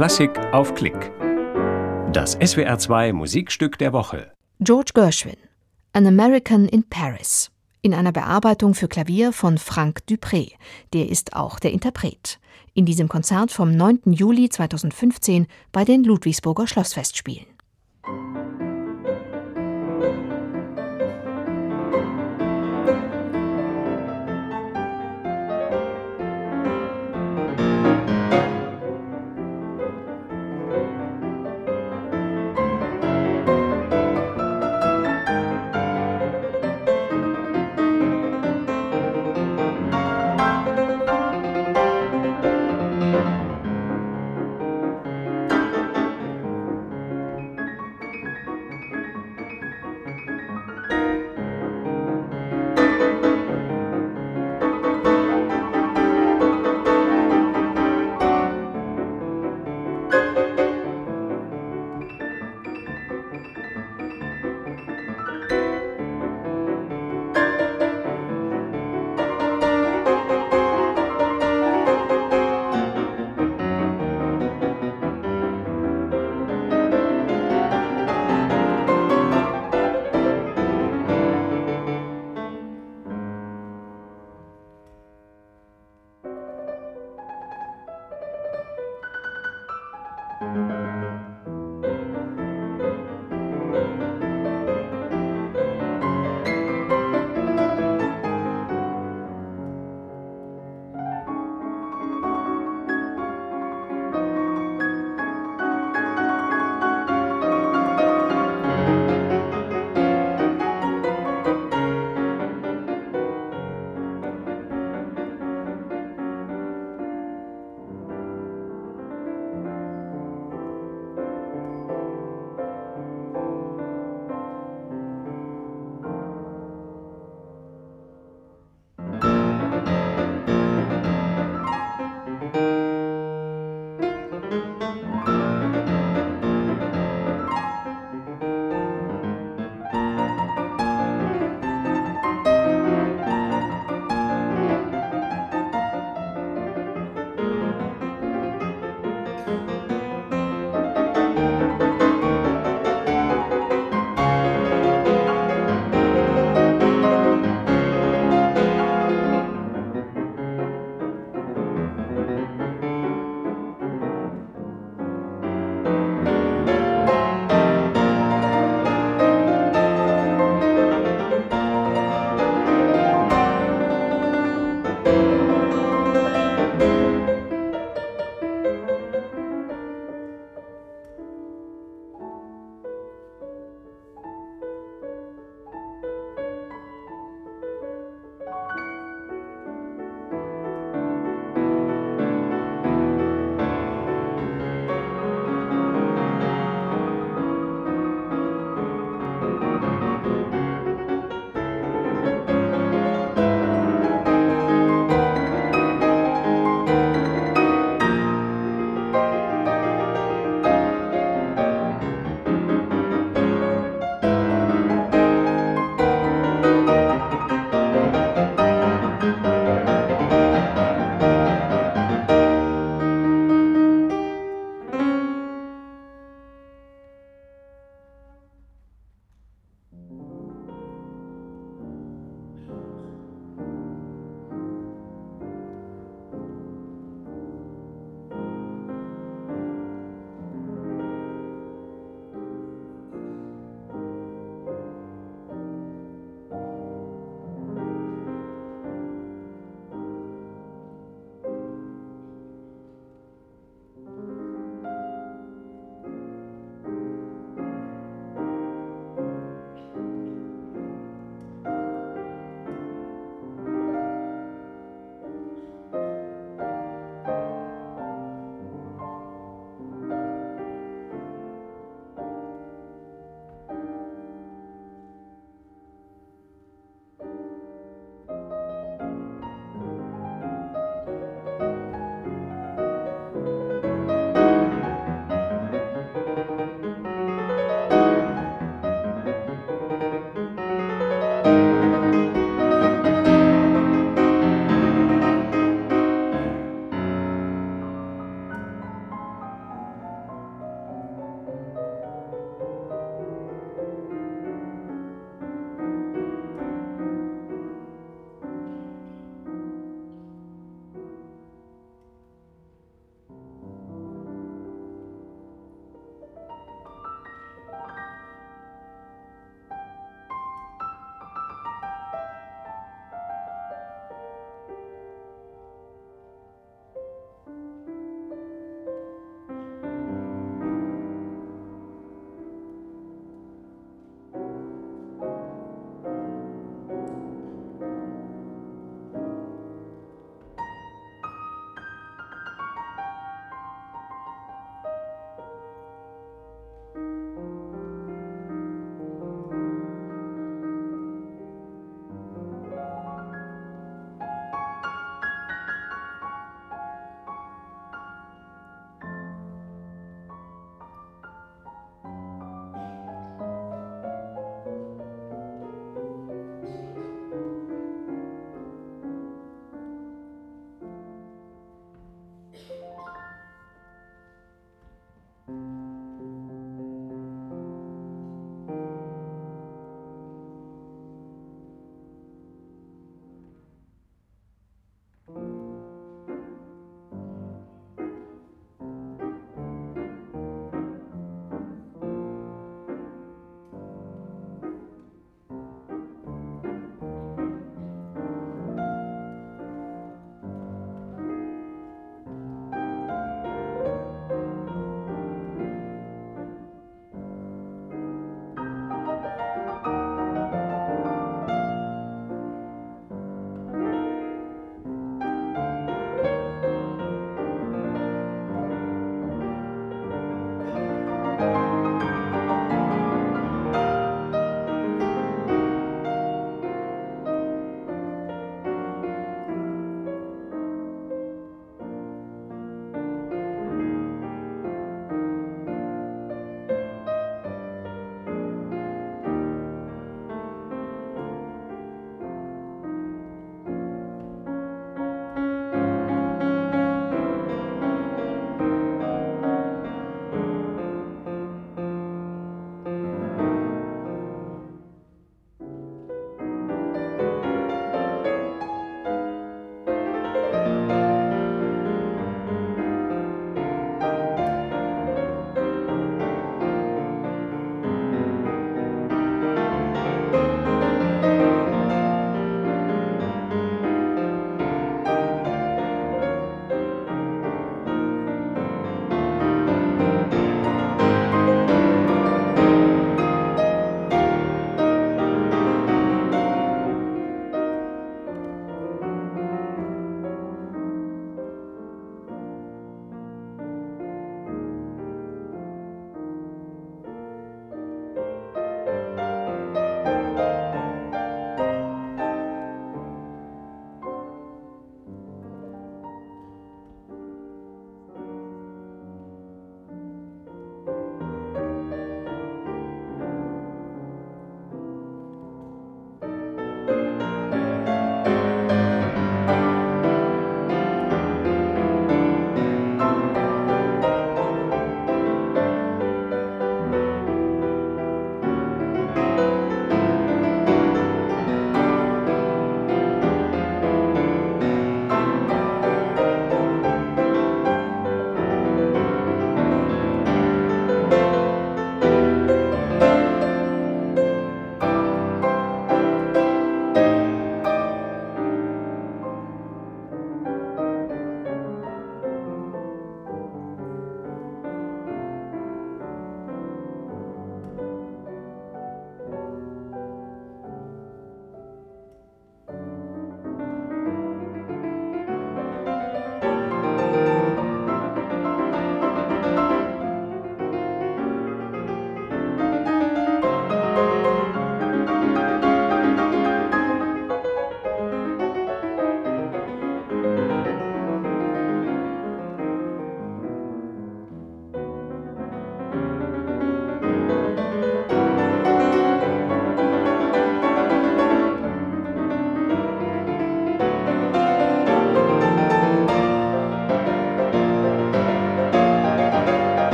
Klassik auf Klick. Das SWR2 Musikstück der Woche. George Gershwin, An American in Paris. In einer Bearbeitung für Klavier von Frank Dupré. Der ist auch der Interpret. In diesem Konzert vom 9. Juli 2015 bei den Ludwigsburger Schlossfestspielen.